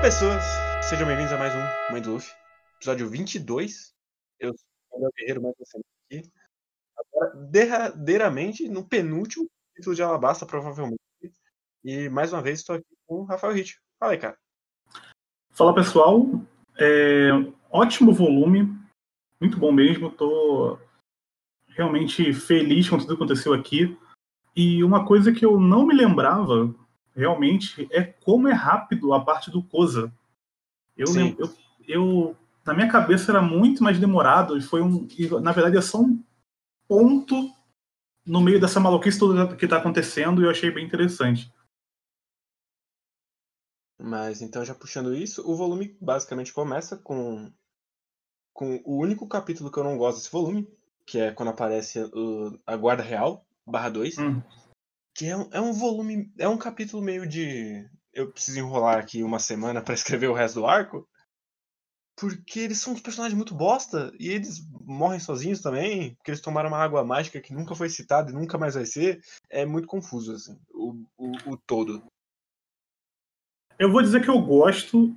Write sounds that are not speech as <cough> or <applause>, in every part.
pessoas, sejam bem-vindos a mais um Mãe do Luffy, episódio 22. Eu sou o Guerreiro, mais semana aqui. Agora, derradeiramente, no penúltimo título de Alabasta, provavelmente. E mais uma vez estou aqui com o Rafael Ritt. Fala aí, cara. Fala pessoal, é... ótimo volume, muito bom mesmo. Estou realmente feliz com tudo que aconteceu aqui. E uma coisa que eu não me lembrava realmente é como é rápido a parte do Koza. Eu, eu, eu, na minha cabeça era muito mais demorado e foi um, e, na verdade é só um ponto no meio dessa maluquice toda que está acontecendo e eu achei bem interessante. Mas então já puxando isso, o volume basicamente começa com com o único capítulo que eu não gosto desse volume, que é quando aparece o, a Guarda Real, barra 2. Hum. Que é um, é um volume. É um capítulo meio de. Eu preciso enrolar aqui uma semana para escrever o resto do arco. Porque eles são uns personagens muito bosta. E eles morrem sozinhos também. Porque eles tomaram uma água mágica que nunca foi citada e nunca mais vai ser. É muito confuso, assim. O, o, o todo. Eu vou dizer que eu gosto.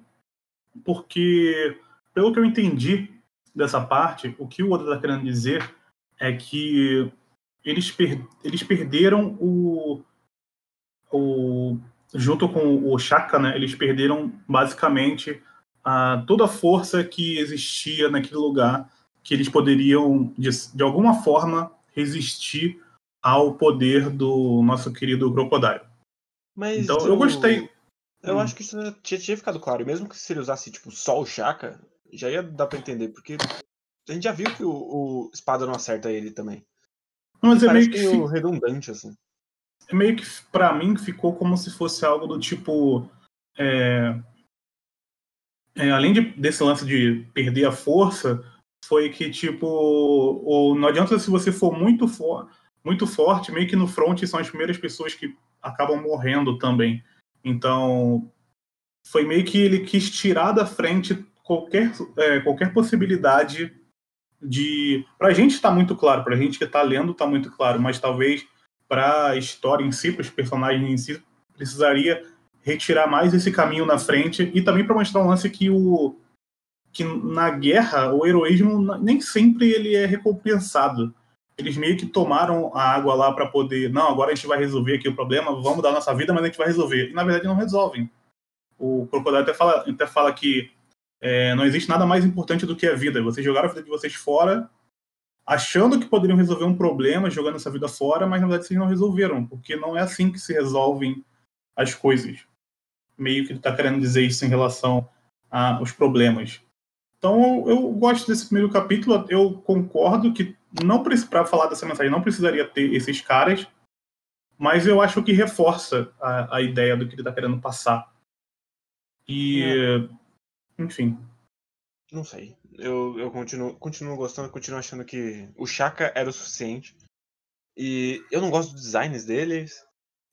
Porque, pelo que eu entendi dessa parte, o que o Oda está querendo dizer é que eles, per eles perderam o, o. Junto com o Shaka, né, eles perderam basicamente a, toda a força que existia naquele lugar, que eles poderiam, de, de alguma forma, resistir ao poder do nosso querido Crocodile. Mas então, eu, eu gostei. Eu hum. acho que isso tinha, tinha, ficado claro. E mesmo que se ele usasse, tipo, só o Shaka, já ia dar pra entender, porque a gente já viu que o, o espada não acerta ele também. Mas é meio que meio redundante, assim. É meio que, pra mim, ficou como se fosse algo do tipo. É... É, além de, desse lance de perder a força, foi que, tipo, o, não adianta se você for muito, for, muito forte, meio que no front são as primeiras pessoas que acabam morrendo também. Então, foi meio que ele quis tirar da frente qualquer, é, qualquer possibilidade de. Para a gente está muito claro, para a gente que está lendo está muito claro, mas talvez para a história em si, para os personagens em si, precisaria retirar mais esse caminho na frente e também para mostrar um lance que o que na guerra o heroísmo nem sempre ele é recompensado. Eles meio que tomaram a água lá para poder, não, agora a gente vai resolver aqui o problema, vamos dar nossa vida, mas a gente vai resolver. E na verdade não resolvem. O Crocodile até fala, até fala que é, não existe nada mais importante do que a vida. Vocês jogaram a vida de vocês fora, achando que poderiam resolver um problema, jogando essa vida fora, mas na verdade vocês não resolveram, porque não é assim que se resolvem as coisas. Meio que ele está querendo dizer isso em relação aos problemas. Então eu gosto desse primeiro capítulo. Eu concordo que não para falar dessa mensagem não precisaria ter esses caras, mas eu acho que reforça a, a ideia do que ele está querendo passar. E é enfim. Não sei. Eu, eu continuo, continuo gostando, continuo achando que o Chaka era o suficiente. E eu não gosto dos designs deles.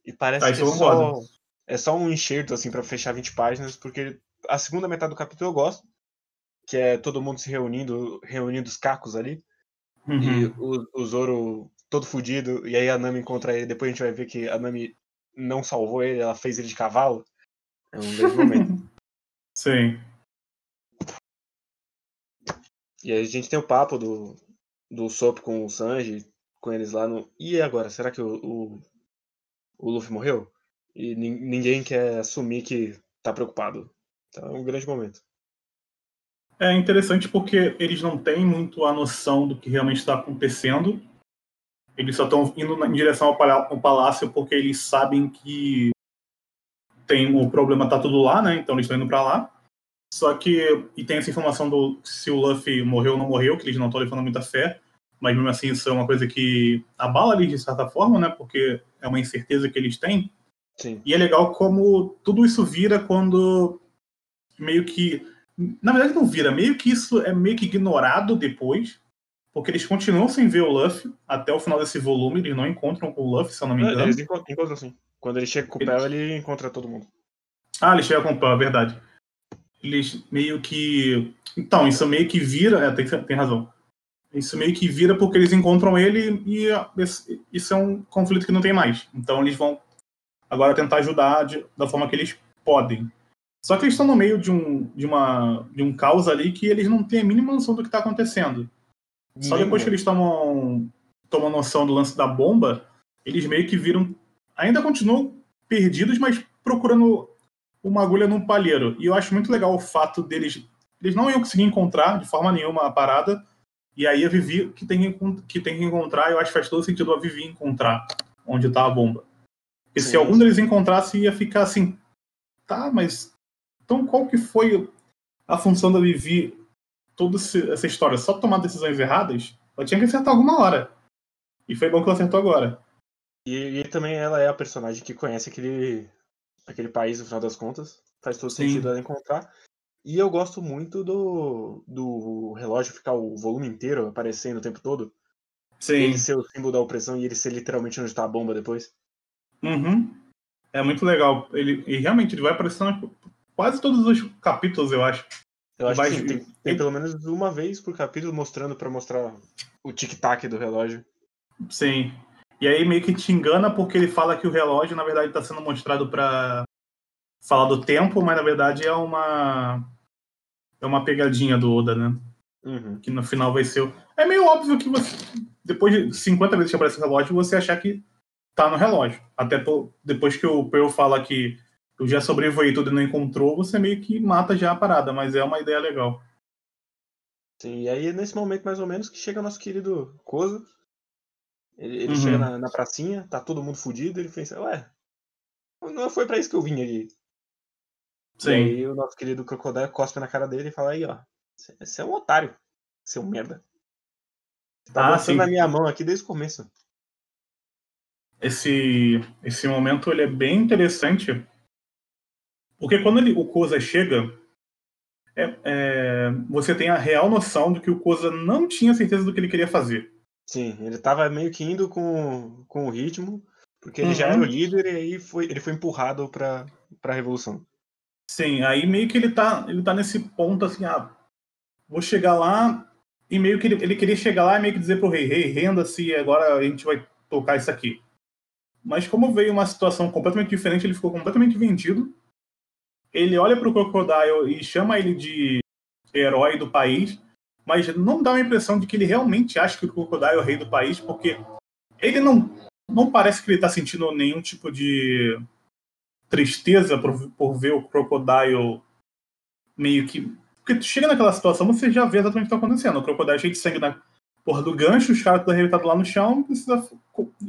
E parece ah, que é só, é só um enxerto assim para fechar 20 páginas, porque a segunda metade do capítulo eu gosto, que é todo mundo se reunindo, reunindo os cacos ali. Uhum. E o, o Zoro todo fudido, e aí a Nami encontra ele, depois a gente vai ver que a Nami não salvou ele, ela fez ele de cavalo. É um grande momento. <laughs> Sim. E aí a gente tem o papo do, do Sop com o Sanji, com eles lá no. E agora? Será que o, o, o Luffy morreu? E ninguém quer assumir que tá preocupado. Então é um grande momento. É interessante porque eles não têm muito a noção do que realmente está acontecendo. Eles só estão indo em direção ao palácio porque eles sabem que tem o problema tá tudo lá, né? Então eles estão indo para lá. Só que, e tem essa informação do se o Luffy morreu ou não morreu, que eles não estão levando muita fé, mas mesmo assim isso é uma coisa que abala eles de certa forma, né? Porque é uma incerteza que eles têm. Sim. E é legal como tudo isso vira quando meio que. Na verdade, não vira, meio que isso é meio que ignorado depois, porque eles continuam sem ver o Luffy até o final desse volume, eles não encontram com o Luffy, se eu não me é, engano. Eles encontram sim. Quando ele chega com o Pel, ele encontra todo mundo. Ah, ele chega com o Pel, é verdade eles meio que. Então, isso meio que vira. É, tem, tem razão. Isso meio que vira porque eles encontram ele e isso é um conflito que não tem mais. Então eles vão agora tentar ajudar de, da forma que eles podem. Só que eles estão no meio de um, de uma, de um caos ali que eles não têm a mínima noção do que está acontecendo. Só depois que eles tomam, tomam noção do lance da bomba, eles meio que viram. Ainda continuam perdidos, mas procurando uma agulha num palheiro. E eu acho muito legal o fato deles. Eles não iam conseguir encontrar de forma nenhuma a parada. E aí a Vivi que tem que, tem que encontrar, eu acho que faz todo sentido a Vivi encontrar onde está a bomba. Porque Sim. se algum deles encontrasse, ia ficar assim. Tá, mas. Então qual que foi a função da Vivi toda essa história? Só tomar decisões erradas? Ela tinha que acertar alguma hora. E foi bom que ela acertou agora. E, e, também ela é a personagem que conhece aquele, aquele país, no final das contas. Faz todo Sim. sentido ela encontrar. E eu gosto muito do, do relógio ficar o volume inteiro aparecendo o tempo todo. Sim. Ele ser o símbolo da opressão e ele ser literalmente onde está a bomba depois. Uhum. É muito legal. Ele, e realmente ele vai aparecendo quase todos os capítulos, eu acho. Eu acho vai... que sim, tem, tem, pelo menos uma vez por capítulo mostrando para mostrar o tic-tac do relógio. Sim. E aí meio que te engana porque ele fala que o relógio, na verdade, está sendo mostrado para falar do tempo, mas na verdade é uma é uma pegadinha do Oda, né? Uhum. Que no final vai ser. É meio óbvio que você, depois de 50 vezes que aparece o relógio, você achar que tá no relógio. Até por, depois que o Pearl fala que eu já sobrevoei tudo e não encontrou, você meio que mata já a parada, mas é uma ideia legal. Sim, e aí é nesse momento mais ou menos que chega nosso querido Koza, ele, ele uhum. chega na, na, pracinha, tá todo mundo fudido, ele pensa, ué, não foi para isso que eu vim aqui. Sim. E aí o nosso querido Crocodile cospe na cara dele e fala aí, ó, você é um otário, seu merda. Você tá ah, na minha mão aqui desde o começo. Esse, esse momento ele é bem interessante, porque quando ele, o Koza chega, é, é, você tem a real noção de que o Koza não tinha certeza do que ele queria fazer. Sim, ele tava meio que indo com, com o ritmo, porque ele uhum. já era o líder e aí foi, ele foi empurrado pra, pra revolução. Sim, aí meio que ele tá, ele tá nesse ponto assim, ah, vou chegar lá, e meio que ele, ele queria chegar lá e meio que dizer pro rei, rei, renda-se agora a gente vai tocar isso aqui. Mas como veio uma situação completamente diferente, ele ficou completamente vendido. Ele olha pro Crocodile e chama ele de herói do país mas não dá a impressão de que ele realmente acha que o Crocodile é o rei do país, porque ele não, não parece que ele está sentindo nenhum tipo de tristeza por, por ver o Crocodile meio que. Porque tu chega naquela situação, você já vê exatamente o que está acontecendo. O Crocodile cheio de sangue na porra do gancho, os caras estão arrebentados lá no chão, precisa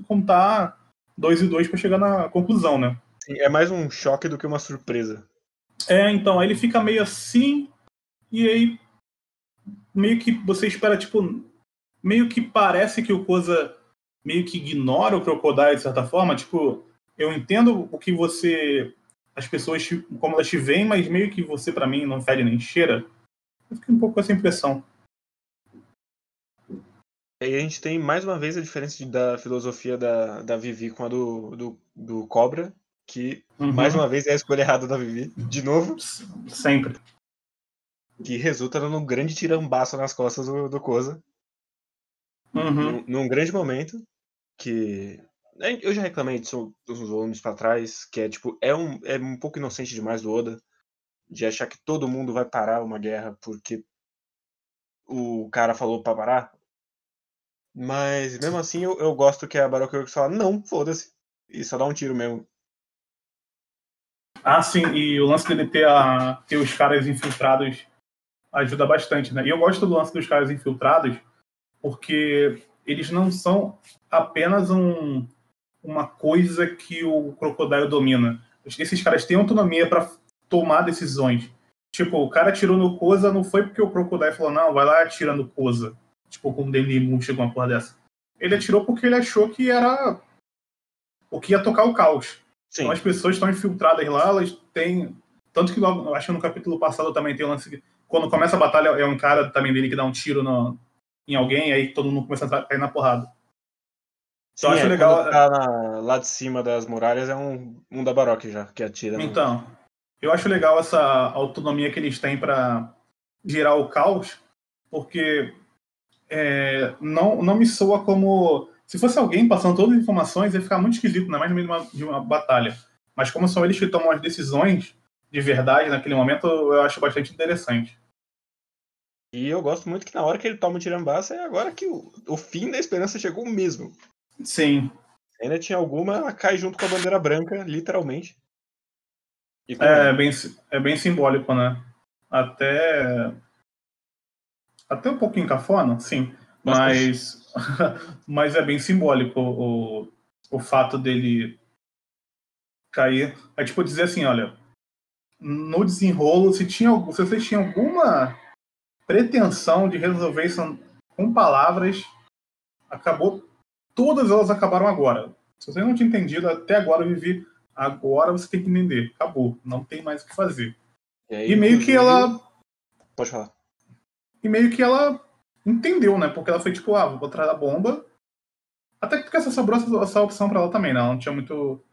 contar dois e dois para chegar na conclusão, né? Sim, é mais um choque do que uma surpresa. É, então, aí ele fica meio assim, e aí meio que você espera, tipo, meio que parece que o Koza meio que ignora o Crocodile de certa forma, tipo, eu entendo o que você as pessoas como elas te veem, mas meio que você para mim não fede nem cheira. Eu fiquei um pouco com essa impressão. E aí a gente tem mais uma vez a diferença da filosofia da, da Vivi com a do, do, do Cobra, que uhum. mais uma vez é a escolha errada da Vivi, de novo. Sempre que resulta num grande tirambaço nas costas do, do Koza. Uhum. Num, num, grande momento que eu já reclamei disso uns volumes para trás, que é tipo, é um, é um pouco inocente demais do Oda de achar que todo mundo vai parar uma guerra porque o cara falou para parar. Mas mesmo assim eu, eu gosto que a Baroque Works fala, não, foda-se. E só dá um tiro mesmo. Ah, sim, e o lance dele ter, a, ter os caras infiltrados ajuda bastante, né? E eu gosto do lance dos caras infiltrados, porque eles não são apenas um, uma coisa que o Crocodile domina. Esses caras têm autonomia para tomar decisões. Tipo, o cara atirou no Koza não foi porque o Crocodile falou, não, vai lá atira no Koza. Tipo, como o Denlimu chegou uma porra dessa. Ele atirou porque ele achou que era o que ia tocar o caos. Sim. Então as pessoas estão infiltradas lá, elas têm. Tanto que logo, acho que no capítulo passado também tem o lance quando começa a batalha, é um cara também dele que dá um tiro no, em alguém, aí todo mundo começa a cair na porrada. Sim, então, acho é, legal. Tá na, lá de cima das muralhas é um, um da Baroque já, que atira. Né? Então, eu acho legal essa autonomia que eles têm para gerar o caos, porque é, não, não me soa como. Se fosse alguém passando todas as informações, ia ficar muito esquisito, não é mais no meio de uma, de uma batalha. Mas como são eles que tomam as decisões, de verdade naquele momento, eu acho bastante interessante. E eu gosto muito que na hora que ele toma o Tirambassa é agora que o, o fim da esperança chegou mesmo. Sim. Ainda tinha alguma, ela cai junto com a bandeira branca, literalmente. É, é, bem, é bem simbólico, né? Até. Até um pouquinho cafona, sim. Mas, <laughs> mas é bem simbólico o, o fato dele cair. É tipo dizer assim, olha, no desenrolo, se, tinha, se vocês tinham alguma pretensão de resolver isso com palavras, acabou. Todas elas acabaram agora. Se você não tinha entendido, até agora eu vivi. Agora você tem que entender. Acabou. Não tem mais o que fazer. E, aí, e meio que ela. Pode falar. E meio que ela entendeu, né? Porque ela foi tipo, ah, vou atrás da bomba. Até porque essa sobrou essa, essa opção para ela também, né? Ela não tinha muito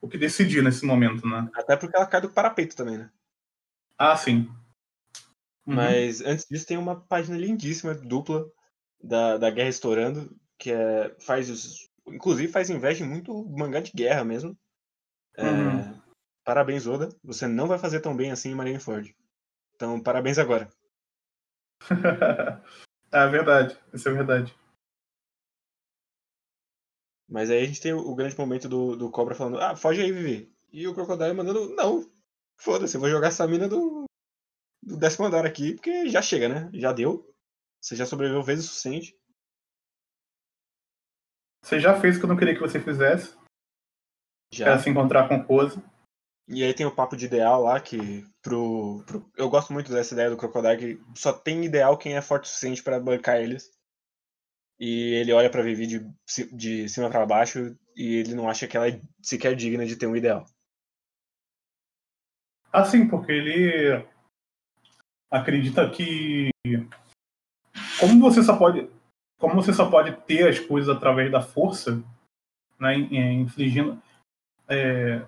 o que decidir nesse momento, né? Até porque ela cai do parapeito também, né? Ah, sim. Uhum. Mas antes disso tem uma página lindíssima, dupla, da, da Guerra Estourando, que é, faz os, inclusive faz inveja muito mangá de guerra mesmo. É, uhum. Parabéns, Oda. Você não vai fazer tão bem assim em Marineford. Então, parabéns agora. é <laughs> verdade, isso é verdade. Mas aí a gente tem o, grande momento do, do Cobra falando, ah, foge aí, Vivi. E o Crocodile mandando, não, foda-se, vou jogar essa mina do, do décimo andar aqui, porque já chega, né? Já deu. Você já sobreviveu vezes o suficiente. Você já fez o que eu não queria que você fizesse. Já. Pra se encontrar com o Pose. E aí tem o papo de ideal lá, que pro, pro, Eu gosto muito dessa ideia do Crocodile, que só tem ideal quem é forte o suficiente para bancar eles. E ele olha pra Vivi de, de cima para baixo e ele não acha que ela é sequer digna de ter um ideal. Assim, porque ele acredita que como você só pode como você só pode ter as coisas através da força, né, infligindo é,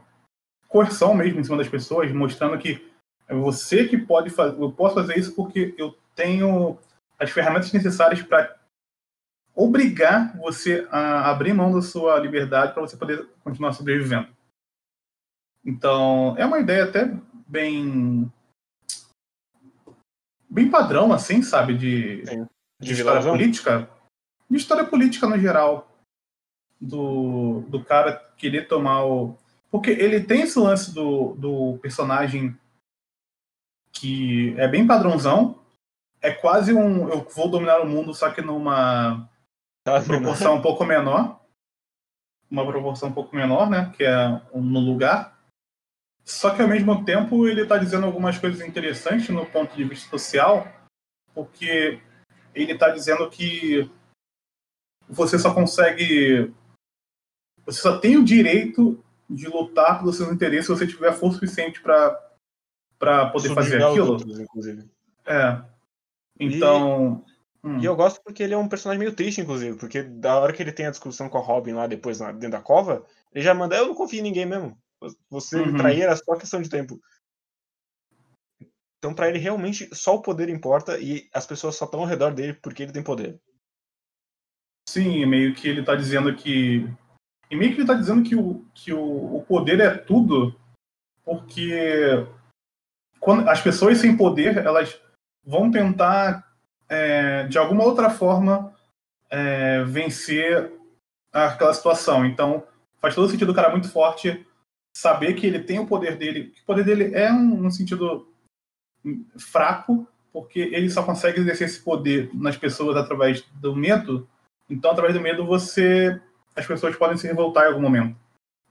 coerção mesmo em cima das pessoas, mostrando que é você que pode fazer, eu posso fazer isso porque eu tenho as ferramentas necessárias para obrigar você a abrir mão da sua liberdade para você poder continuar sobrevivendo. Então, é uma ideia até bem bem padrão assim, sabe, de, de, de história política, de história política no geral do, do cara querer tomar o porque ele tem esse lance do, do personagem que é bem padrãozão, é quase um eu vou dominar o mundo só que numa Tá proporção um pouco menor. Uma proporção um pouco menor, né? Que é no lugar. Só que ao mesmo tempo ele está dizendo algumas coisas interessantes no ponto de vista social, porque ele está dizendo que você só consegue. Você só tem o direito de lutar pelos seus interesses se você tiver força suficiente para poder fazer aquilo. Outros, inclusive. É. Então. Hum. E eu gosto porque ele é um personagem meio triste, inclusive, porque da hora que ele tem a discussão com a Robin lá depois, dentro da cova, ele já manda, eu não confio em ninguém mesmo. Você uhum. trair era só questão de tempo. Então, para ele, realmente, só o poder importa e as pessoas só estão ao redor dele porque ele tem poder. Sim, meio que ele tá dizendo que. E meio que ele tá dizendo que o, que o, o poder é tudo, porque quando as pessoas sem poder, elas vão tentar é, de alguma outra forma, é, vencer aquela situação. Então, faz todo sentido o cara muito forte saber que ele tem o poder dele. O poder dele é um, um sentido fraco, porque ele só consegue exercer esse poder nas pessoas através do medo. Então, através do medo, você as pessoas podem se revoltar em algum momento.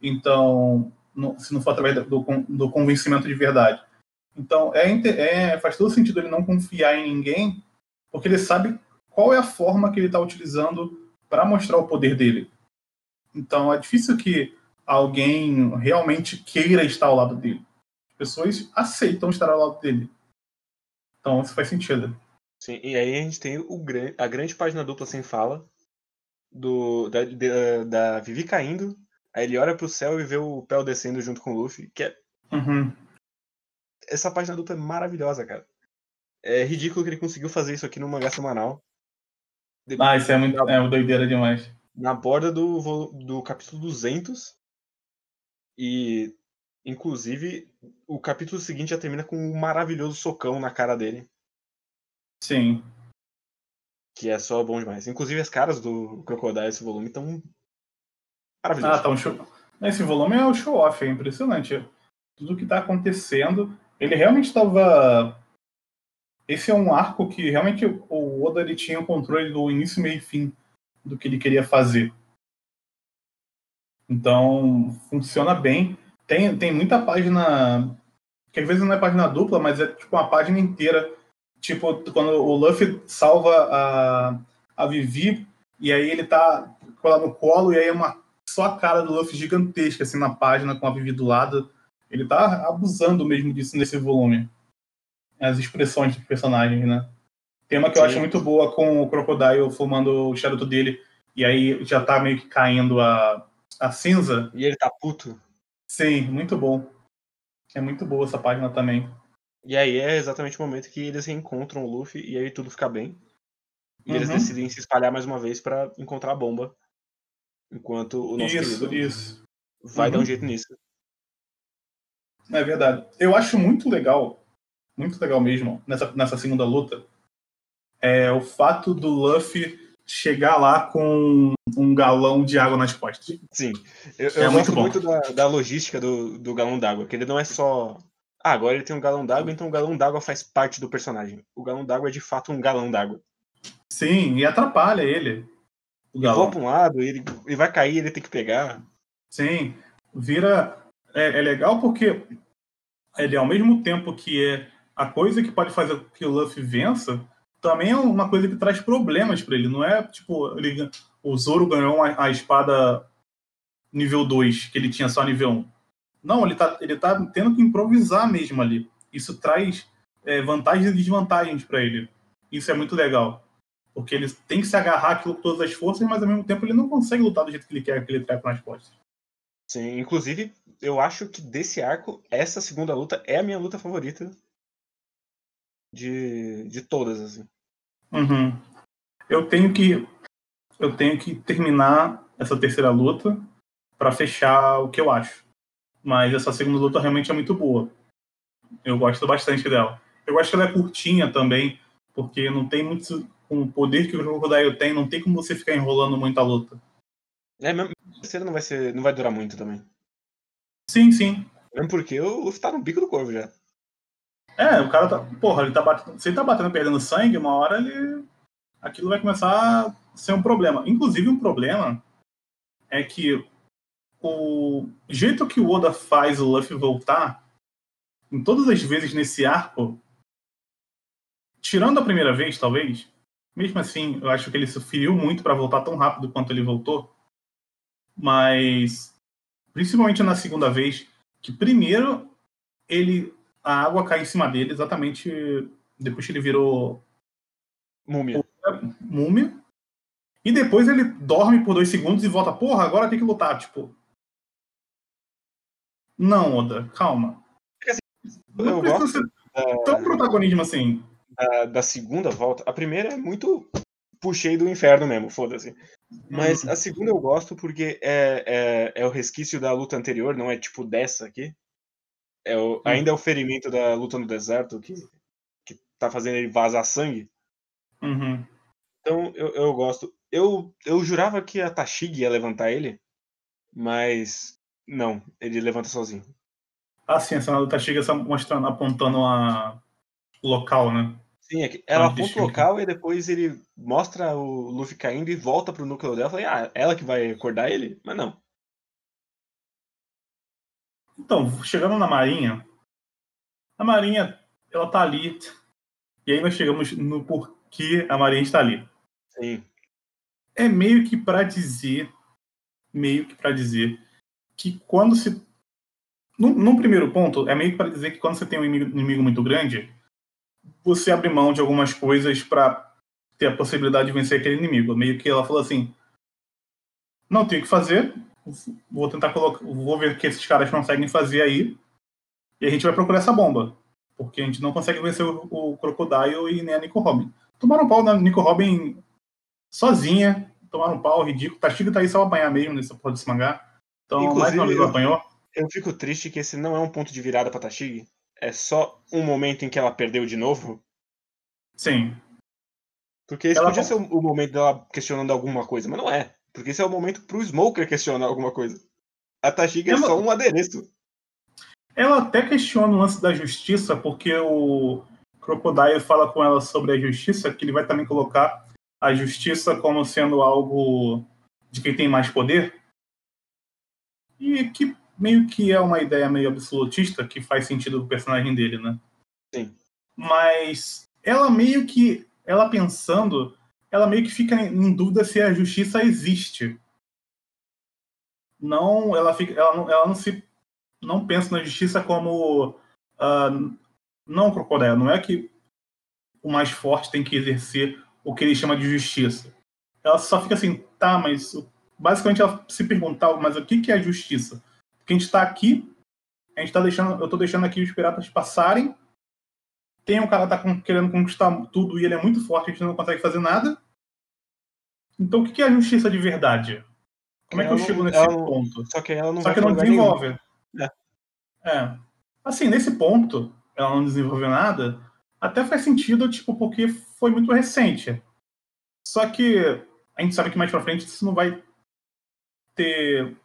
Então, no, se não for através do, do convencimento de verdade. Então, é, é, faz todo sentido ele não confiar em ninguém porque ele sabe qual é a forma que ele está utilizando para mostrar o poder dele. Então é difícil que alguém realmente queira estar ao lado dele. As pessoas aceitam estar ao lado dele. Então isso faz sentido. Sim, e aí a gente tem o, a grande página dupla sem fala do, da, da, da Vivi caindo. Aí ele olha pro céu e vê o Pel descendo junto com o Luffy. Que é... Uhum. Essa página dupla é maravilhosa, cara. É ridículo que ele conseguiu fazer isso aqui no mangá semanal. ah, isso é muito é uma doideira demais. Na borda do, do capítulo 200. E Inclusive, o capítulo seguinte já termina com um maravilhoso socão na cara dele. Sim. Que é só bom demais. Inclusive, as caras do Crocodile esse volume estão maravilhosos. Ah, tá um show. Esse volume é o show-off, é impressionante. Tudo que tá acontecendo. Ele realmente estava. Esse é um arco que realmente o Oda ele tinha o controle do início, meio e fim do que ele queria fazer. Então, funciona bem. Tem, tem muita página, que às vezes não é página dupla, mas é tipo uma página inteira. Tipo, quando o Luffy salva a, a Vivi, e aí ele tá lá no colo, e aí é uma, só a cara do Luffy gigantesca, assim, na página, com a Vivi do lado. Ele tá abusando mesmo disso nesse volume. As expressões dos personagens, né? Tem uma que Sim. eu acho muito boa com o Crocodile fumando o charuto dele, e aí já tá meio que caindo a, a cinza. E ele tá puto. Sim, muito bom. É muito boa essa página também. E aí é exatamente o momento que eles encontram o Luffy e aí tudo fica bem. E uhum. eles decidem se espalhar mais uma vez para encontrar a bomba. Enquanto o nosso isso, isso. vai uhum. dar um jeito nisso. É verdade. Eu acho muito legal, muito legal mesmo, nessa, nessa segunda luta, é o fato do Luffy chegar lá com um galão de água nas costas. Sim. Eu, eu é gosto muito, muito da, da, logística do, do galão d'água, que ele não é só. Ah, agora ele tem um galão d'água, então o galão d'água faz parte do personagem. O galão d'água é de fato um galão d'água. Sim, e atrapalha ele. O galão. Ele para um lado, ele, ele vai cair, ele tem que pegar. Sim, vira. É, é legal porque ele, ao mesmo tempo que é a coisa que pode fazer que o Luffy vença, também é uma coisa que traz problemas para ele. Não é tipo, ele, o Zoro ganhou a, a, espada nível 2, que ele tinha só nível 1. Não, ele tá, ele tá tendo que improvisar mesmo ali. Isso traz é, vantagens e desvantagens para ele. Isso é muito legal. Porque ele tem que se agarrar aquilo com todas as forças, mas ao mesmo tempo ele não consegue lutar do jeito que ele quer, que ele trepa nas costas. Sim, inclusive, eu acho que desse arco, essa segunda luta é a minha luta favorita de, de todas, assim. Uhum. Eu tenho que eu tenho que terminar essa terceira luta para fechar o que eu acho. Mas essa segunda luta realmente é muito boa. Eu gosto bastante dela. Eu gosto que ela é curtinha também, porque não tem muito. Com o poder que o Crocodile tem, não tem como você ficar enrolando muita luta. É, mesmo a terceira não vai, ser, não vai durar muito também. Sim, sim. Mesmo porque o Luffy tá no bico do corvo já. É, o cara tá. Porra, ele tá batendo. Se ele tá batendo perdendo sangue, uma hora ele. Aquilo vai começar a ser um problema. Inclusive, um problema é que o jeito que o Oda faz o Luffy voltar, em todas as vezes nesse arco, tirando a primeira vez, talvez, mesmo assim, eu acho que ele sofreu muito para voltar tão rápido quanto ele voltou. Mas, principalmente na segunda vez, que primeiro ele a água cai em cima dele exatamente depois que ele virou múmia. múmia. E depois ele dorme por dois segundos e volta, porra, agora tem que lutar, tipo. Não, Oda, calma. Assim, não precisa ser da, tão protagonismo assim. Da, da, segunda volta, a primeira é muito puxei do inferno mesmo, foda-se. Mas hum. a segunda eu gosto porque é, é, é o resquício da luta anterior, não é tipo dessa aqui. É o, hum. ainda é o ferimento da luta no deserto que, que tá fazendo ele vazar sangue. Uhum. Então eu, eu gosto. Eu, eu jurava que a Tashig ia levantar ele, mas não, ele levanta sozinho. Ah, sim, essa da Tashig está mostrando, apontando a local, né? Sim, é ela aponta o local e depois ele mostra o Luffy caindo e volta pro núcleo dela. Falei, ah, ela que vai acordar ele? Mas não. Então, chegando na Marinha, a Marinha, ela tá ali. E aí nós chegamos no porquê a Marinha está ali. Sim. É meio que para dizer, meio que para dizer que quando se num, num, primeiro ponto, é meio que para dizer que quando você tem um inimigo, inimigo muito grande, você abre mão de algumas coisas para ter a possibilidade de vencer aquele inimigo. Meio que ela falou assim: não tenho o que fazer, vou tentar colocar, vou ver o que esses caras conseguem fazer aí, e a gente vai procurar essa bomba, porque a gente não consegue vencer o, o Crocodile e nem a Nico Robin. Tomaram um pau na Nico Robin sozinha, tomaram um pau ridículo. Tashiga tá aí só apanhar mesmo nessa porra desse mangá. Então, Inclusive, mais uma vez apanhou. Eu fico triste que esse não é um ponto de virada pra Tashigi. É só um momento em que ela perdeu de novo. Sim. Porque esse ela podia ser o momento dela questionando alguma coisa, mas não é. Porque esse é o momento pro Smoker questionar alguma coisa. A Tashigi ela... é só um adereço. Ela até questiona o lance da justiça, porque o Crocodile fala com ela sobre a justiça, que ele vai também colocar a justiça como sendo algo de quem tem mais poder. E que meio que é uma ideia meio absolutista que faz sentido do personagem dele, né? Sim. Mas ela meio que, ela pensando, ela meio que fica em dúvida se a justiça existe. Não, ela fica, ela não, ela não se, não pensa na justiça como uh, não crocodilo. Não é que o mais forte tem que exercer o que ele chama de justiça. Ela só fica assim, tá, mas basicamente ela se perguntar, mas o que, que é justiça? Porque a gente está aqui, a gente tá deixando, eu estou deixando aqui os piratas passarem. Tem um cara que tá querendo conquistar tudo e ele é muito forte, a gente não consegue fazer nada. Então o que, é a justiça de verdade? Como é que eu chego nesse não, ponto? Só que ela não, só que não desenvolve. É. é. Assim, nesse ponto, ela não desenvolveu nada, até faz sentido, tipo, porque foi muito recente. Só que a gente sabe que mais pra frente isso não vai ter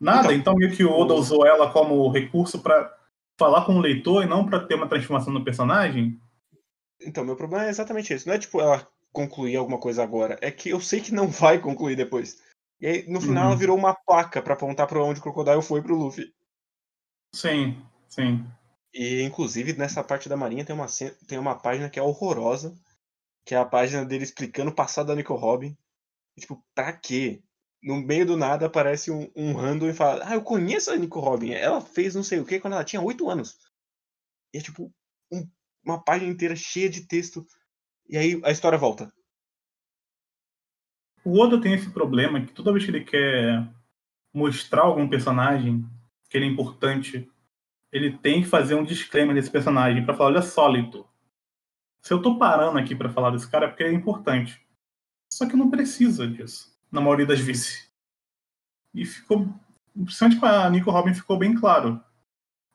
nada, então, então meio que o Oda usou ela como recurso para falar com o leitor e não para ter uma transformação no personagem. Então, meu problema é exatamente esse. Não é tipo ela concluir alguma coisa agora, é que eu sei que não vai concluir depois. E aí, no final, uhum. ela virou uma placa para apontar para onde o Crocodile foi pro Luffy. Sim, sim. E, inclusive, nessa parte da Marinha tem uma, tem uma página que é horrorosa, que é a página dele explicando o passado da Nico Robin. E, tipo, pra quê? No meio do nada aparece um, um random e fala: Ah, eu conheço a Nico Robin. Ela fez não sei o que quando ela tinha 8 anos. E é tipo um, uma página inteira cheia de texto. E aí a história volta. O Oda tem esse problema que toda vez que ele quer mostrar algum personagem que ele é importante, ele tem que fazer um disclaimer desse personagem para falar, olha só, leitor. Se eu tô parando aqui para falar desse cara é porque é importante. Só que não precisa disso, na maioria das vezes. E ficou, principalmente com a Nico Robin ficou bem claro.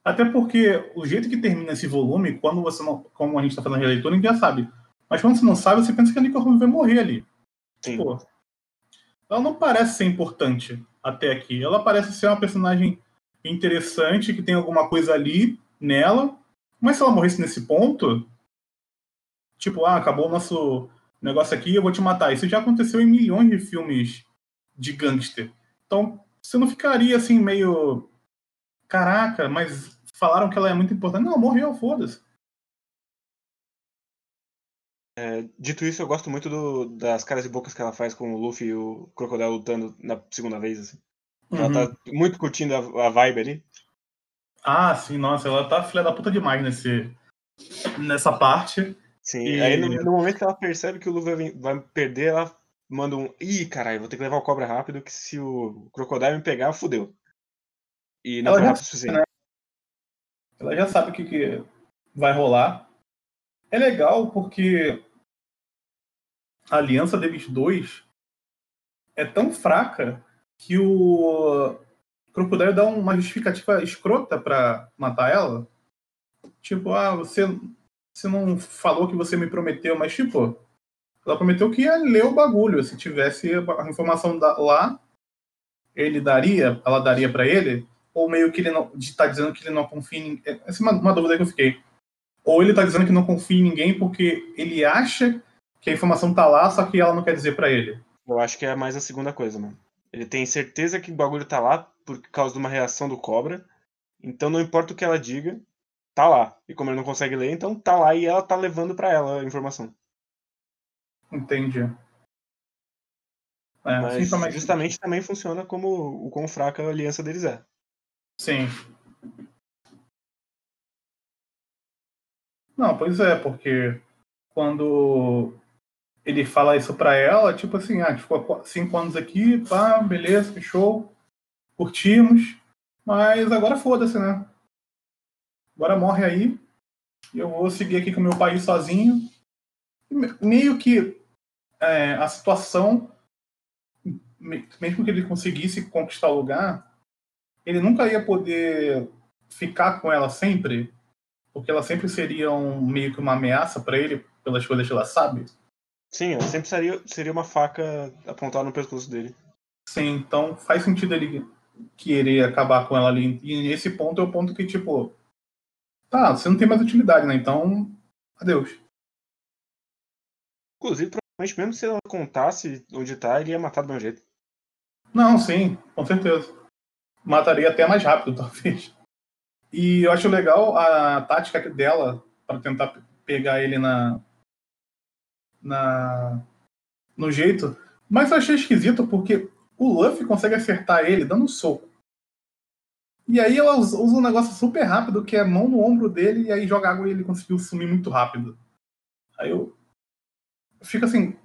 Até porque o jeito que termina esse volume, quando você não, como a gente está fazendo a releitura, ninguém já sabe. Mas quando você não sabe, você pensa que a Nico Robin vai morrer ali. Sim. Pô, ela não parece ser importante até aqui. Ela parece ser uma personagem interessante, que tem alguma coisa ali nela. Mas se ela morresse nesse ponto, tipo, ah, acabou o nosso negócio aqui, eu vou te matar. Isso já aconteceu em milhões de filmes de gangster. Então, você não ficaria assim meio. Caraca, mas falaram que ela é muito importante. Não, morreu, foda-se. É, dito isso, eu gosto muito do, das caras e bocas que ela faz com o Luffy e o Crocodile lutando na segunda vez, assim. Ela tá uhum. muito curtindo a, a, vibe ali. Ah, sim, nossa, ela tá filha da puta demais nesse, nessa parte. Sim, e... aí no, no, momento que ela percebe que o Luffy vai, perder, ela manda um. Ih, caralho, vou ter que levar o cobra rápido, que se o Crocodile me pegar, fudeu. E não ela foi rápido o suficiente. Né? Ela já sabe o que, que vai rolar. É legal porque a aliança deles dois é tão fraca que o Crocodile dá uma justificativa escrota para matar ela. Tipo, ah, você, você não falou que você me prometeu, mas tipo, ela prometeu que ia ler o bagulho. Se tivesse a informação lá, ele daria, ela daria para ele, ou meio que ele não está dizendo que ele não confia em ninguém. Essa é uma, uma dúvida que eu fiquei. Ou ele está dizendo que não confia em ninguém porque ele acha que a informação tá lá, só que ela não quer dizer para ele. Eu acho que é mais a segunda coisa, mano. Ele tem certeza que o bagulho tá lá por causa de uma reação do cobra. Então não importa o que ela diga, tá lá. E como ele não consegue ler, então tá lá e ela tá levando para ela a informação. Entendi. É, Mas também... justamente também funciona como o quão fraca a aliança deles é. Sim. Não, pois é, porque quando ele fala isso pra ela, tipo assim, ah, a gente ficou cinco anos aqui, pá, beleza, que show, curtimos, mas agora foda-se, né? Agora morre aí, eu vou seguir aqui com meu país sozinho. Meio que é, a situação, mesmo que ele conseguisse conquistar o lugar, ele nunca ia poder ficar com ela sempre, porque ela sempre seria um, meio que uma ameaça para ele pelas coisas que ela sabe. Sim, ela sempre seria, seria uma faca apontada no pescoço dele. Sim, então faz sentido ele querer acabar com ela ali. E esse ponto é o ponto que, tipo, tá, você não tem mais utilidade, né? Então, adeus. Inclusive, provavelmente, mesmo se ela contasse onde tá, ele ia matar do mesmo jeito. Não, sim, com certeza. Mataria até mais rápido, <laughs> talvez. E eu acho legal a tática dela para tentar pegar ele na, na no jeito. Mas eu achei esquisito porque o Luffy consegue acertar ele dando um soco. E aí ela usa um negócio super rápido, que é mão no ombro dele, e aí joga água e ele conseguiu sumir muito rápido. Aí eu. Fico assim.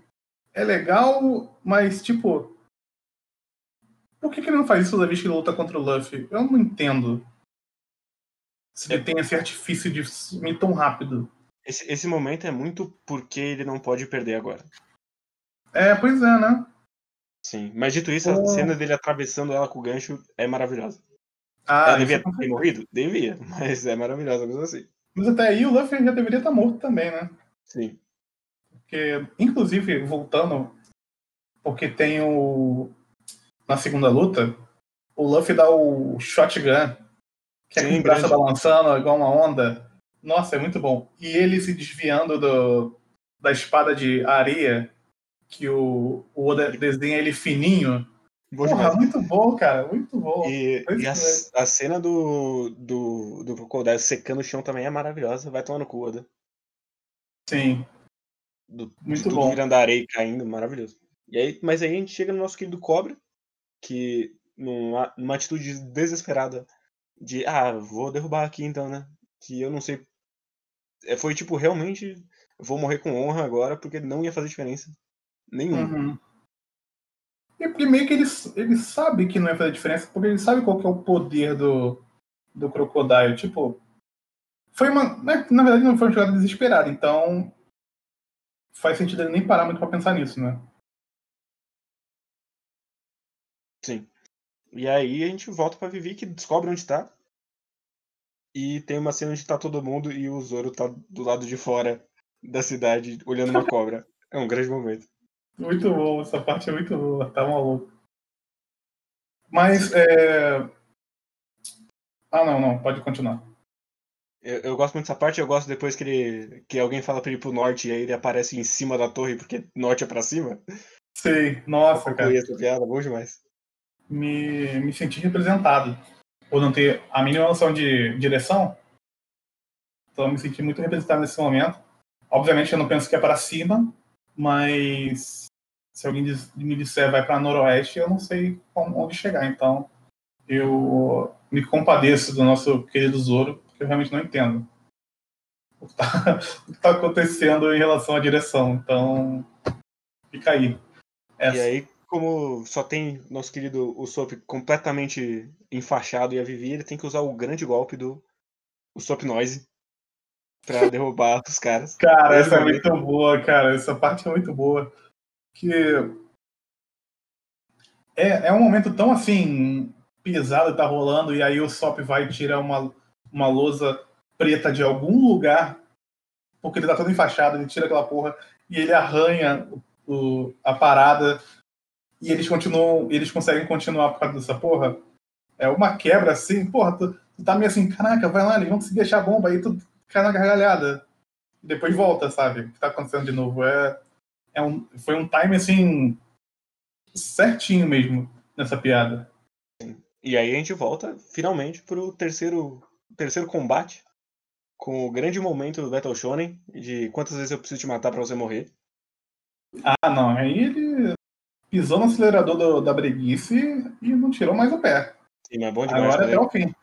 É legal, mas tipo. Por que, que ele não faz isso toda vez que ele luta contra o Luffy? Eu não entendo. Se ele tem esse artifício de sumir tão rápido. Esse, esse momento é muito porque ele não pode perder agora. É, pois é, né? Sim, mas dito isso, a cena dele atravessando ela com o gancho é maravilhosa. Ah, ela devia é ter morrido? Devia, <laughs> mas é maravilhosa, mesmo assim. Mas até aí o Luffy já deveria estar morto também, né? Sim. Porque, inclusive, voltando, porque tem o. Na segunda luta, o Luffy dá o shotgun, que é com o braço balançando igual uma onda. Nossa, é muito bom. E ele se desviando do, da espada de areia que o, o Oda desenha ele fininho. Boa Porra, muito bom, cara, muito bom. E, e a, a, cena do, do, do Crocodile secando o chão também é maravilhosa. Vai tomando cu, Oda. Sim. Do, muito bom. virando areia caindo, maravilhoso. E aí, mas aí a gente chega no nosso querido Cobra, que numa, numa atitude desesperada de, ah, vou derrubar aqui então, né? Que eu não sei. É, foi tipo, realmente, vou morrer com honra agora, porque não ia fazer diferença. Nenhum. Uhum. E primeiro que ele, ele sabe que não vai fazer diferença, porque ele sabe qual que é o poder do, do Crocodile. Tipo, foi uma. Né, na verdade, não foi uma jogada desesperada, então faz sentido ele nem parar muito pra pensar nisso, né? Sim. E aí a gente volta pra Vivi, que descobre onde tá. E tem uma cena onde tá todo mundo e o Zoro tá do lado de fora da cidade olhando uma cobra. É um grande momento. Muito bom, essa parte é muito boa, tá maluco. Mas é. Ah, não, não, pode continuar. Eu, eu, gosto muito dessa parte, eu gosto depois que, ele, que alguém fala pra ele ir pro norte e aí ele aparece em cima da torre, porque norte é pra cima. Sei, nossa, cara. essa piada, bom demais. Me, me senti representado. Por não ter a mínima noção de direção. Então me senti muito representado nesse momento. Obviamente eu não penso que é para cima, mas se alguém me disser vai para noroeste, eu não sei onde chegar. Então, eu me compadeço do nosso querido Zoro, porque eu realmente não entendo o que <laughs> está tá acontecendo em relação à direção. Então, fica aí. Essa. E aí, como só tem nosso querido Usopp completamente enfaixado e a Vivi, ele tem que usar o grande golpe do Usopp Noise pra <laughs> derrubar os caras. Cara, essa é muito boa, cara. Essa parte é muito boa que é, é um momento tão assim pesado tá rolando e aí o Sop vai tirar uma, uma lousa preta de algum lugar porque ele tá todo enfaixado, ele tira aquela porra e ele arranha o, a parada e eles continuam, eles conseguem continuar por causa dessa porra. É uma quebra assim, porra, tu, tu tá meio assim, caraca, vai lá, eles vão conseguir achar a bomba, aí tu cai na gargalhada. Depois volta, sabe? O que tá acontecendo de novo? É, é um, foi um time assim certinho mesmo nessa piada. E aí a gente volta finalmente pro terceiro terceiro combate com o grande momento do Battle Shonen de quantas vezes eu preciso te matar para você morrer. Ah, não, aí ele pisou no acelerador do, da breguice e não tirou mais o pé. Sim, mas é bom demais. Agora até ele, o fim.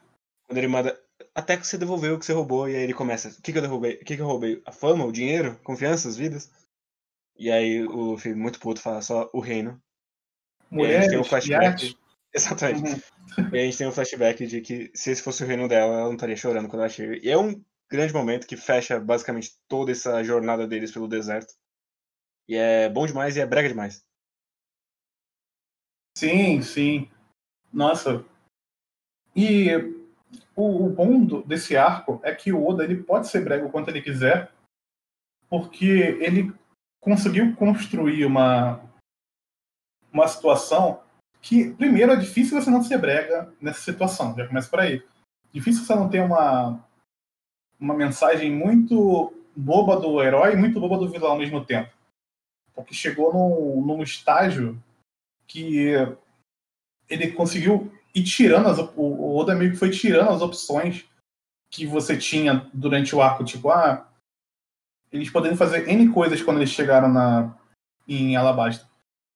Quando ele manda até que você devolveu o que você roubou e aí ele começa, o que que eu derrubei? O que que eu roubei? A fama, o dinheiro, confiança, as vidas? E aí o filho muito puto fala só o reino. Mulher, e a gente tem um flashback. <laughs> Exatamente. Uhum. E a gente tem um flashback de que se esse fosse o reino dela, ela não estaria chorando quando ela chega. E é um grande momento que fecha basicamente toda essa jornada deles pelo deserto. E é bom demais e é brega demais. Sim, sim. Nossa. E o, o bom do, desse arco é que o Oda ele pode ser brega o quanto ele quiser, porque ele conseguiu construir uma, uma situação que, primeiro, é difícil você não ser brega nessa situação, já começa por aí. Difícil você não ter uma, uma mensagem muito boba do herói e muito boba do vilão ao mesmo tempo. Porque chegou num, num estágio que ele conseguiu ir tirando as, o Oda meio foi tirando as opções que você tinha durante o arco, tipo, ah, eles poderiam fazer N coisas quando eles chegaram na, em Alabasta.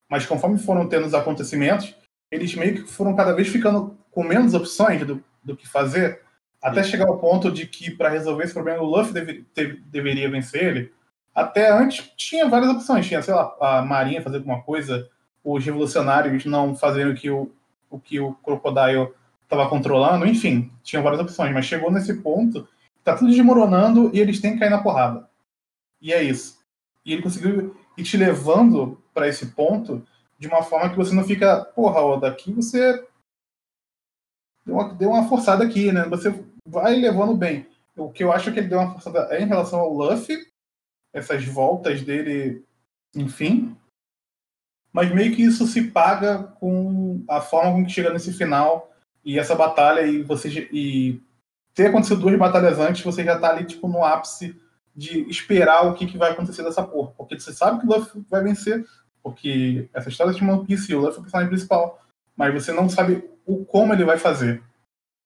Mas conforme foram tendo os acontecimentos, eles meio que foram cada vez ficando com menos opções do, do que fazer, até Sim. chegar ao ponto de que, para resolver esse problema, o Luffy deve, deve, deveria vencer ele. Até antes tinha várias opções. Tinha, sei lá, a Marinha fazer alguma coisa, os revolucionários não fazendo o que o, o, que o Crocodile estava controlando, enfim, tinha várias opções. Mas chegou nesse ponto, tá tudo desmoronando e eles têm que cair na porrada. E é isso. E ele conseguiu ir te levando para esse ponto de uma forma que você não fica, porra, daqui você deu uma, deu uma forçada aqui, né? Você vai levando bem. O que eu acho que ele deu uma forçada é em relação ao Luffy, essas voltas dele, enfim. Mas meio que isso se paga com a forma com que chega nesse final e essa batalha e você e ter acontecido duas batalhas antes, você já tá ali tipo no ápice de esperar o que, que vai acontecer dessa porra. Porque você sabe que o Luffy vai vencer, porque essa história de One Piece, o Luffy é o personagem principal, mas você não sabe o como ele vai fazer.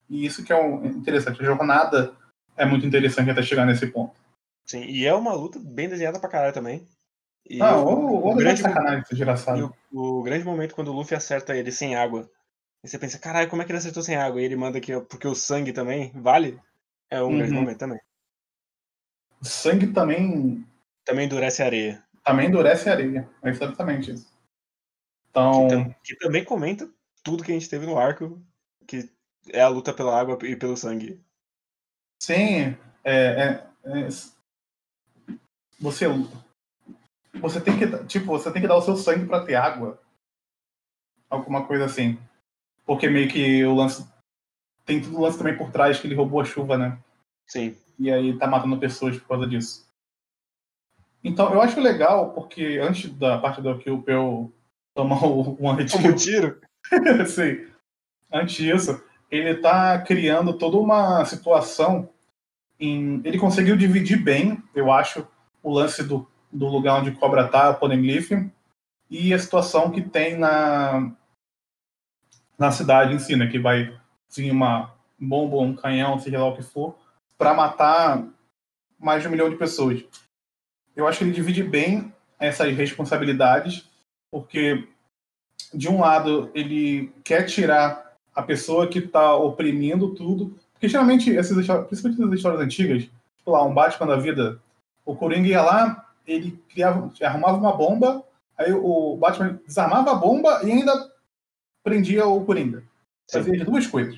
E isso que é um, interessante. A jornada é muito interessante até chegar nesse ponto. Sim, e é uma luta bem desenhada pra caralho também. E ah, o, o, o grande sacanagem desgraçado. O, o, grande momento quando o Luffy acerta ele sem água. E você pensa, caralho, como é que ele acertou sem água? E ele manda aqui, porque o sangue também vale. É um uhum. grande momento também. O sangue também. Também endurece a areia. Também endurece a areia. É exatamente isso. Então. Que, que, também comenta tudo que a gente teve no arco, que é a luta pela água e pelo sangue. Sim, é, é, é, você você tem que tipo você tem que dar o seu sangue para ter água, alguma coisa assim, porque meio que o lance tem tudo lance também por trás que ele roubou a chuva, né? Sim. E aí tá matando pessoas por causa disso. Então, eu acho legal, porque antes da parte do que o Peu tomar o One Toma um <laughs> tiro? Sim. Antes disso, ele tá criando toda uma situação. Em... Ele conseguiu dividir bem, eu acho, o lance do, do lugar onde Cobra tá, o Poneglyph, e a situação que tem na, na cidade em si, né? Que vai vir uma bomba, um canhão, seja lá o que for, para matar mais de um milhão de pessoas. Eu acho que ele divide bem essas responsabilidades, porque de um lado ele quer tirar a pessoa que está oprimindo tudo, porque geralmente essas histórias, principalmente as histórias antigas, tipo lá um Batman da vida, o Coringa ia lá, ele criava, arrumava uma bomba, aí o Batman desarmava a bomba e ainda prendia o Coringa. Fazia as duas coisas,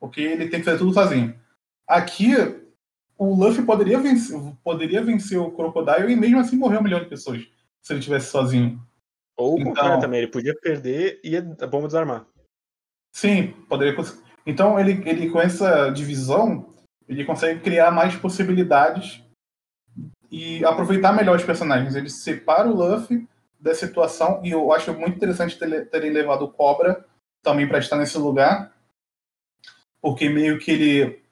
porque ele tem que fazer tudo sozinho. Aqui o Luffy poderia vencer, poderia vencer o Crocodile e mesmo assim morrer um milhão de pessoas se ele tivesse sozinho. Ou o então, contrário também, ele podia perder e a bomba desarmar. Sim, poderia Então ele, ele com essa divisão, ele consegue criar mais possibilidades e aproveitar melhor os personagens. Ele separa o Luffy da situação e eu acho muito interessante terem levado o Cobra também para estar nesse lugar, porque meio que ele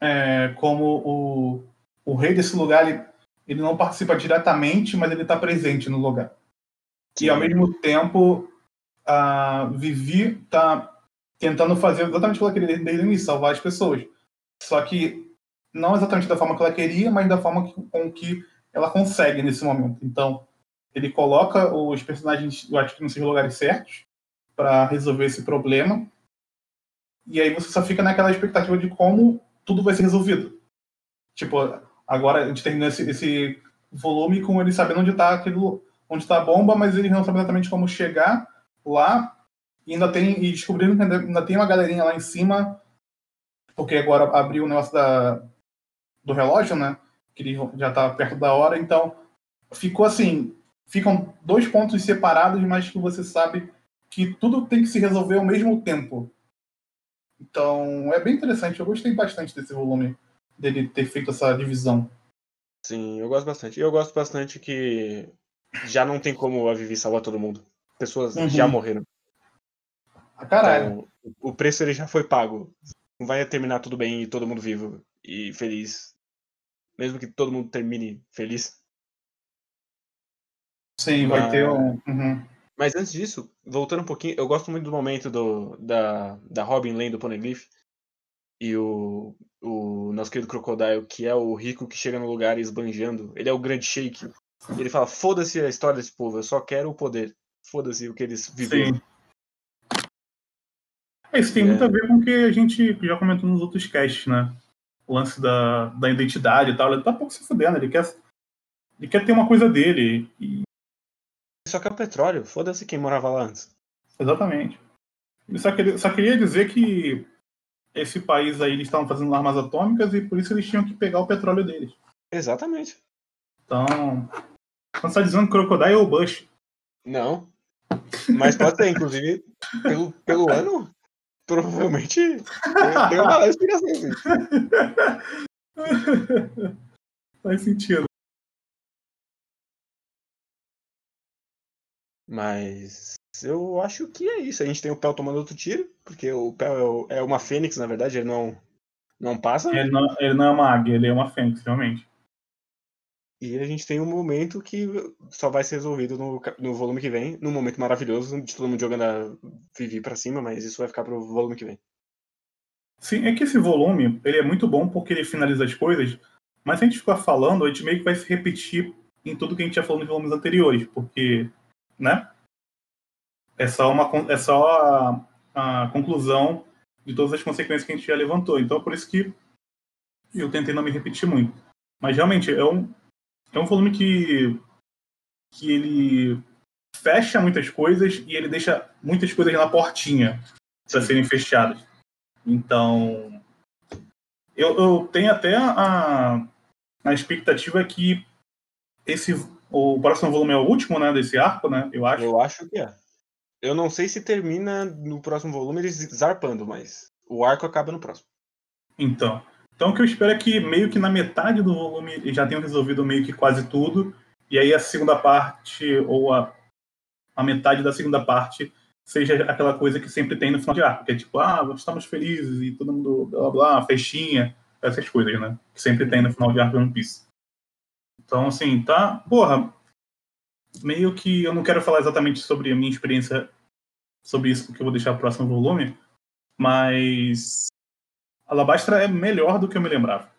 é, como o, o rei desse lugar, ele, ele não participa diretamente, mas ele está presente no lugar. Sim. E ao mesmo tempo, a Vivi está tentando fazer exatamente o que ela queria desde o início, salvar as pessoas. Só que não exatamente da forma que ela queria, mas da forma que, com que ela consegue nesse momento. Então, ele coloca os personagens, eu acho que nos seus lugares certos, para resolver esse problema. E aí você só fica naquela expectativa de como tudo vai ser resolvido. Tipo, agora a gente termina esse, esse volume com ele sabendo onde está aquilo, onde está a bomba, mas ele não sabe exatamente como chegar lá. E ainda tem e descobrindo que ainda, ainda tem uma galerinha lá em cima, porque agora abriu o negócio da, do relógio, né? Que ele já está perto da hora, então ficou assim, ficam dois pontos separados, mas que você sabe que tudo tem que se resolver ao mesmo tempo. Então é bem interessante. Eu gostei bastante desse volume, dele ter feito essa divisão. Sim, eu gosto bastante. E eu gosto bastante que já não tem como a Vivi salvar todo mundo. Pessoas uhum. já morreram. Ah, caralho. Então, o preço ele já foi pago. Não vai terminar tudo bem e todo mundo vivo e feliz. Mesmo que todo mundo termine feliz. Sim, Mas... vai ter um. Uhum. Mas antes disso, voltando um pouquinho, eu gosto muito do momento do, da, da Robin lendo o Poneglyph e o, o nosso querido Crocodile, que é o rico que chega no lugar esbanjando. Ele é o grande shake. Ele fala: foda-se a história desse povo, eu só quero o poder. Foda-se o que eles viveram. Sim. É, isso tem é. muito a ver com o que a gente já comentou nos outros casts, né? O lance da, da identidade e tal. Ele tá pouco se fudendo, ele quer, ele quer ter uma coisa dele. E só que é o petróleo, foda-se quem morava lá antes. Exatamente. Ele só queria, só queria dizer que esse país aí eles estavam fazendo armas atômicas e por isso eles tinham que pegar o petróleo deles. Exatamente. Então, você está dizendo que Crocodile é o Bush. Não. Mas pode ser, inclusive, pelo, pelo ano, provavelmente tem, uma inspiração. <laughs> Faz sentido. Mas eu acho que é isso. A gente tem o Pel tomando outro tiro, porque o Pel é, é uma fênix, na verdade, ele não, não passa. Ele não, ele não é uma águia, ele é uma fênix, realmente. E a gente tem um momento que só vai ser resolvido no, no volume que vem, num momento maravilhoso de todo mundo jogando a Vivi pra cima, mas isso vai ficar pro volume que vem. Sim, é que esse volume, ele é muito bom porque ele finaliza as coisas, mas se a gente ficar falando, a gente meio que vai se repetir em tudo que a gente já falou nos volumes anteriores, porque né? É só, uma, é só a, a conclusão de todas as consequências que a gente já levantou. Então, por isso que eu tentei não me repetir muito. Mas, realmente, é um, é um volume que, que ele fecha muitas coisas e ele deixa muitas coisas na portinha para serem fechadas. Então, eu, eu tenho até a, a expectativa que esse o próximo volume é o último, né, desse arco, né? Eu acho. Eu acho que é. Eu não sei se termina no próximo volume eles zarpando, mas o arco acaba no próximo. Então. Então o que eu espero é que meio que na metade do volume já tenham resolvido meio que quase tudo. E aí a segunda parte, ou a, a metade da segunda parte, seja aquela coisa que sempre tem no final de arco, que é tipo, ah, estamos felizes e todo mundo, blá blá, festinha, essas coisas, né? Que sempre tem no final de arco One Piece. Então, assim, tá. Porra, meio que eu não quero falar exatamente sobre a minha experiência sobre isso, porque eu vou deixar o próximo volume, mas Alabastra é melhor do que eu me lembrava.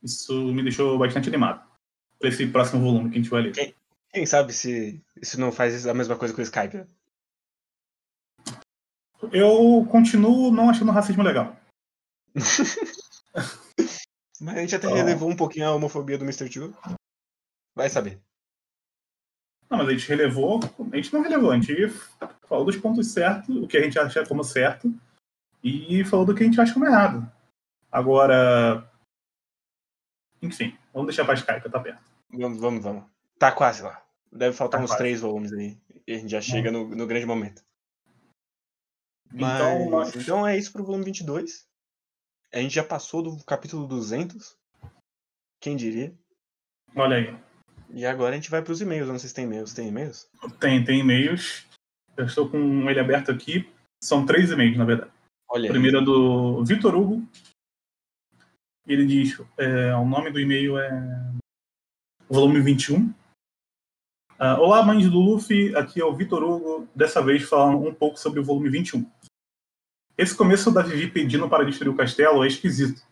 Isso me deixou bastante animado para esse próximo volume que a gente vai ler. Quem, quem sabe se isso não faz a mesma coisa com o Skype? Eu continuo não achando o racismo legal. <laughs> Mas a gente até relevou um pouquinho a homofobia do Mr. Two. Vai saber. Não, mas a gente relevou. A gente não relevou, a gente falou dos pontos certos, o que a gente acha como certo, e falou do que a gente acha como errado. Agora. Enfim, vamos deixar pra Skype, tá perto. Vamos, vamos, vamos. Tá quase lá. Deve faltar tá uns quase. três volumes aí. E a gente já chega no, no grande momento. Então, mas, então, nós... então é isso pro volume 22. A gente já passou do capítulo 200. Quem diria? Olha aí. E agora a gente vai para os e-mails. Não sei se tem e-mails. Tem e-mails? Tem, tem e-mails. Eu estou com ele aberto aqui. São três e-mails, na verdade. Olha primeiro é do Vitor Hugo. Ele diz: é, o nome do e-mail é volume 21. Uh, ah, Olá, mães do Luffy. Aqui é o Vitor Hugo. Dessa vez falando um pouco sobre o volume 21. Esse começo da Vivi pedindo para destruir o castelo é esquisito.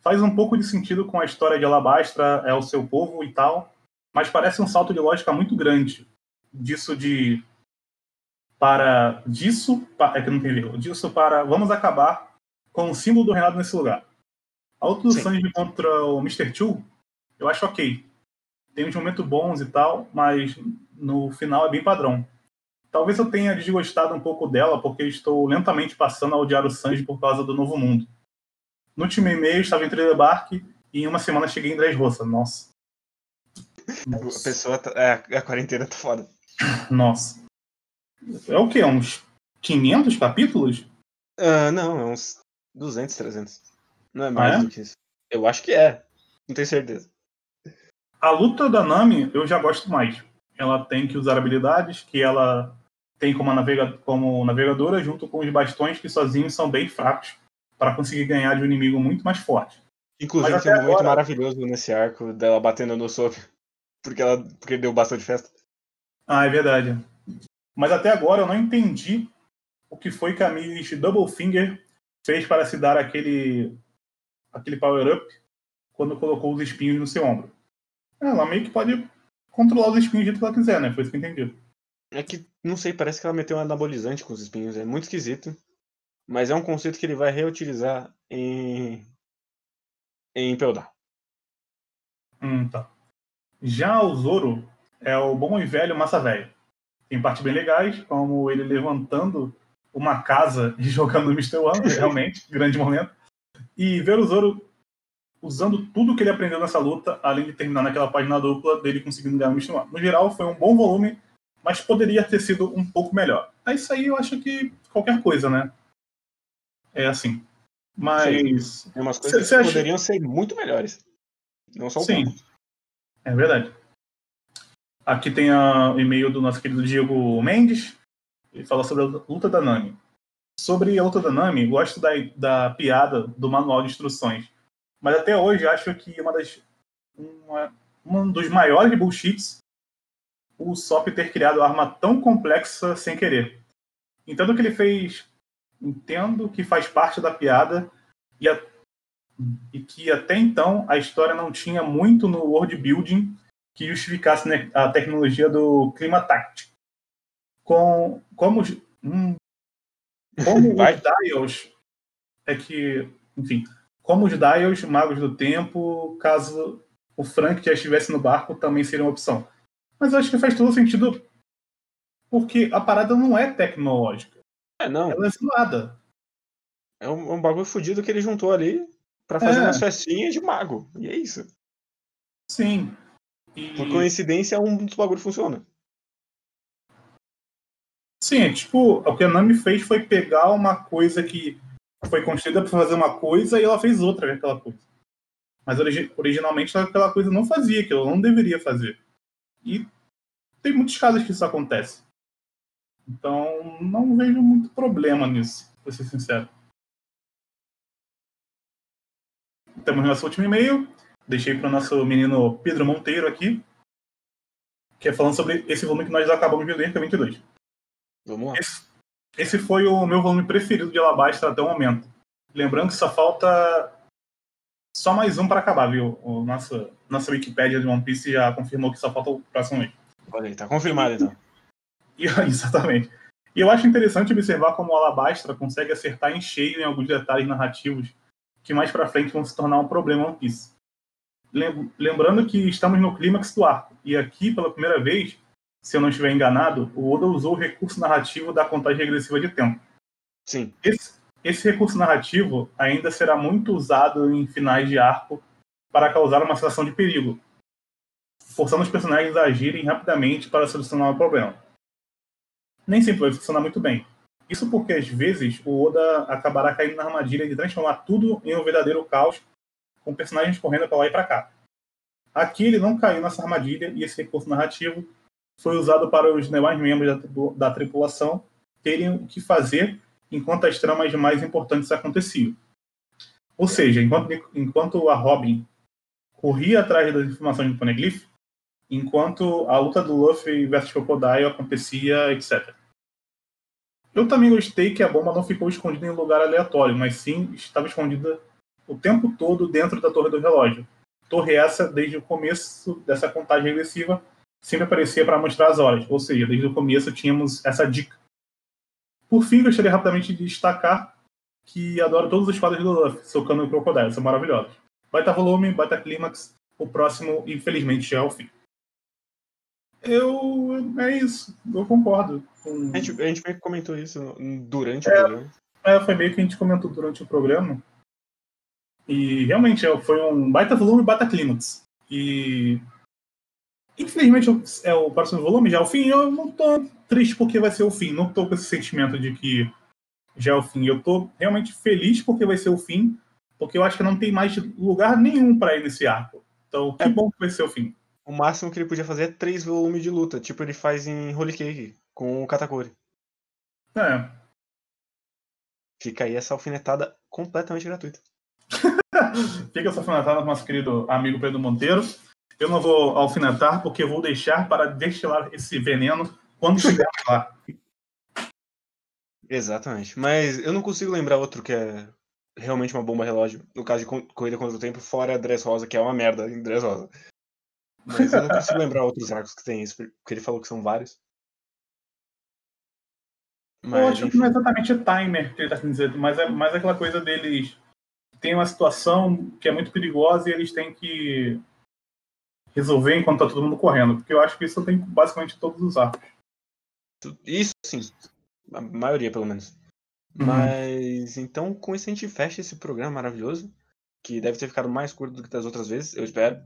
Faz um pouco de sentido com a história de Alabastra, é o seu povo e tal, mas parece um salto de lógica muito grande. Disso de. Para. Disso. É que não tem erro. Disso para. Vamos acabar com o símbolo do reinado nesse lugar. A luta do Sanji contra o Mr. Two, eu acho ok. Tem uns momentos bons e tal, mas no final é bem padrão. Talvez eu tenha desgostado um pouco dela, porque estou lentamente passando a odiar o Sanji por causa do novo mundo. No último e-mail estava em Telebark e em uma semana cheguei em Dressrosa. Nossa. Nossa. A pessoa. Tá, é, a quarentena tá foda. <laughs> Nossa. É o quê? Uns 500 capítulos? Uh, não, é uns 200, 300. Não é mais ah, é? do que isso. Eu acho que é. Não tenho certeza. A luta da Nami eu já gosto mais. Ela tem que usar habilidades que ela tem como, navega como navegadora, junto com os bastões que sozinhos são bem fracos para conseguir ganhar de um inimigo muito mais forte. Inclusive tem um agora... momento maravilhoso nesse arco dela batendo no Sop porque ela porque deu bastante festa. Ah, é verdade. Mas até agora eu não entendi o que foi que a Miss Double Finger fez para se dar aquele aquele power-up quando colocou os espinhos no seu ombro. Ela meio que pode controlar os espinhos do jeito que ela quiser, né? Foi isso que eu entendi. É que, não sei, parece que ela meteu um anabolizante com os espinhos. É muito esquisito. Mas é um conceito que ele vai reutilizar em. em Peldar. Hum, tá. Já o Zoro é o bom e velho massa velho. Tem partes bem legais, como ele levantando uma casa <laughs> e jogando o Mr. One, <laughs> realmente, grande momento. E ver o Zoro usando tudo que ele aprendeu nessa luta, além de terminar naquela página dupla dele conseguindo ganhar o Mr. One. No geral, foi um bom volume, mas poderia ter sido um pouco melhor. É isso aí, eu acho que qualquer coisa, né? É assim. Mas. Sim. Tem umas coisas cê, que cê poderiam acha... ser muito melhores. Não só o Sim. Ponto. É verdade. Aqui tem o e-mail do nosso querido Diego Mendes. Ele fala sobre a luta da Nami. Sobre a luta da Nami, gosto da, da piada do manual de instruções. Mas até hoje acho que uma das, uma, um dos maiores bullshits o Sop ter criado arma tão complexa sem querer. Entendo que ele fez. Entendo que faz parte da piada e, a, e que até então a história não tinha muito no world building que justificasse né, a tecnologia do clima táctico. Com, como hum, como <laughs> os dials é que, enfim, como os dials, magos do tempo, caso o Frank já estivesse no barco, também seria uma opção. Mas eu acho que faz todo sentido porque a parada não é tecnológica. É, não. Ela é zoada. É um, um bagulho fodido que ele juntou ali para fazer é. umas festinhas de mago. E é isso. Sim. E... Por coincidência, um dos bagulhos funciona. Sim, é tipo, o que a Nami fez foi pegar uma coisa que foi construída para fazer uma coisa e ela fez outra aquela coisa. Mas originalmente aquela coisa não fazia, que ela não deveria fazer. E tem muitos casos que isso acontece. Então, não vejo muito problema nisso, para ser sincero. Temos nosso último e-mail. Deixei para o nosso menino Pedro Monteiro aqui, que é falando sobre esse volume que nós acabamos de ler, que é 22. Vamos lá. Esse, esse foi o meu volume preferido de Alabasta até o momento. Lembrando que só falta só mais um para acabar, viu? O nosso, nossa Wikipédia de One Piece já confirmou que só falta o próximo mês. Olha aí, tá confirmado então. E, <laughs> exatamente. E eu acho interessante observar como o Alabastra consegue acertar em cheio em alguns detalhes narrativos que mais para frente vão se tornar um problema One Piece. Lembrando que estamos no clímax do arco, e aqui, pela primeira vez, se eu não estiver enganado, o Oda usou o recurso narrativo da contagem regressiva de tempo. Sim. Esse, esse recurso narrativo ainda será muito usado em finais de arco para causar uma sensação de perigo, forçando os personagens a agirem rapidamente para solucionar o problema. Nem sempre vai funcionar muito bem. Isso porque, às vezes, o Oda acabará caindo na armadilha de transformar tudo em um verdadeiro caos, com personagens correndo para lá e para cá. Aqui ele não caiu nessa armadilha e esse recurso narrativo foi usado para os demais membros da, da tripulação terem o que fazer enquanto as tramas mais importantes aconteciam. Ou seja, enquanto, enquanto a Robin corria atrás das informações do Poneglyph, enquanto a luta do Luffy versus Crocodile acontecia, etc. Eu também gostei que a bomba não ficou escondida em um lugar aleatório, mas sim estava escondida o tempo todo dentro da torre do relógio. Torre essa, desde o começo dessa contagem regressiva, sempre aparecia para mostrar as horas, ou seja, desde o começo tínhamos essa dica. Por fim, gostaria rapidamente de destacar que adoro todos os quadros do Luffy, socando o Crocodile, são maravilhosos. Baita volume, baita clímax, o próximo, infelizmente, já é o fim. Eu. É isso, eu concordo. Com... A, gente, a gente meio que comentou isso durante é, o programa. É, foi meio que a gente comentou durante o programa. E realmente é, foi um baita volume, baita clímax. E Infelizmente é o próximo volume, já é o fim. Eu não tô triste porque vai ser o fim. Não tô com esse sentimento de que já é o fim. Eu tô realmente feliz porque vai ser o fim, porque eu acho que não tem mais lugar nenhum para ir nesse arco. Então, que é. bom que vai ser o fim. O máximo que ele podia fazer é três volumes de luta, tipo ele faz em Holy Cake, com o Katakuri. É. Fica aí essa alfinetada completamente gratuita. <laughs> Fica essa alfinetada com nosso querido amigo Pedro Monteiro. Eu não vou alfinetar porque vou deixar para destilar esse veneno quando chegar lá. Exatamente. Mas eu não consigo lembrar outro que é realmente uma bomba relógio. No caso de Corrida contra o Tempo, fora a Dress Rosa, que é uma merda em Dress Rosa. Mas eu não consigo lembrar outros arcos que tem isso, porque ele falou que são vários. Mas, eu acho que não é exatamente o timer que ele tá querendo dizer, mas é mais aquela coisa deles. Tem uma situação que é muito perigosa e eles têm que resolver enquanto tá todo mundo correndo. Porque eu acho que isso tem basicamente todos os arcos. Isso sim. A maioria, pelo menos. Uhum. Mas então com isso a gente fecha esse programa maravilhoso. Que deve ter ficado mais curto do que das outras vezes, eu espero.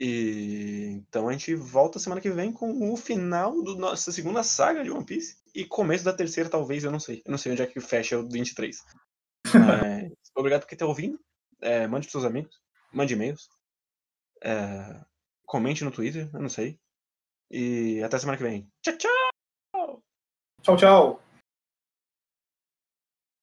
E então a gente volta semana que vem com o final da nossa segunda saga de One Piece. E começo da terceira, talvez, eu não sei. Eu não sei onde é que fecha o 23. <laughs> Mas obrigado por ter ouvindo. É, mande pros seus amigos. Mande e-mails. É, comente no Twitter, eu não sei. E até semana que vem. Tchau, tchau! Tchau, tchau!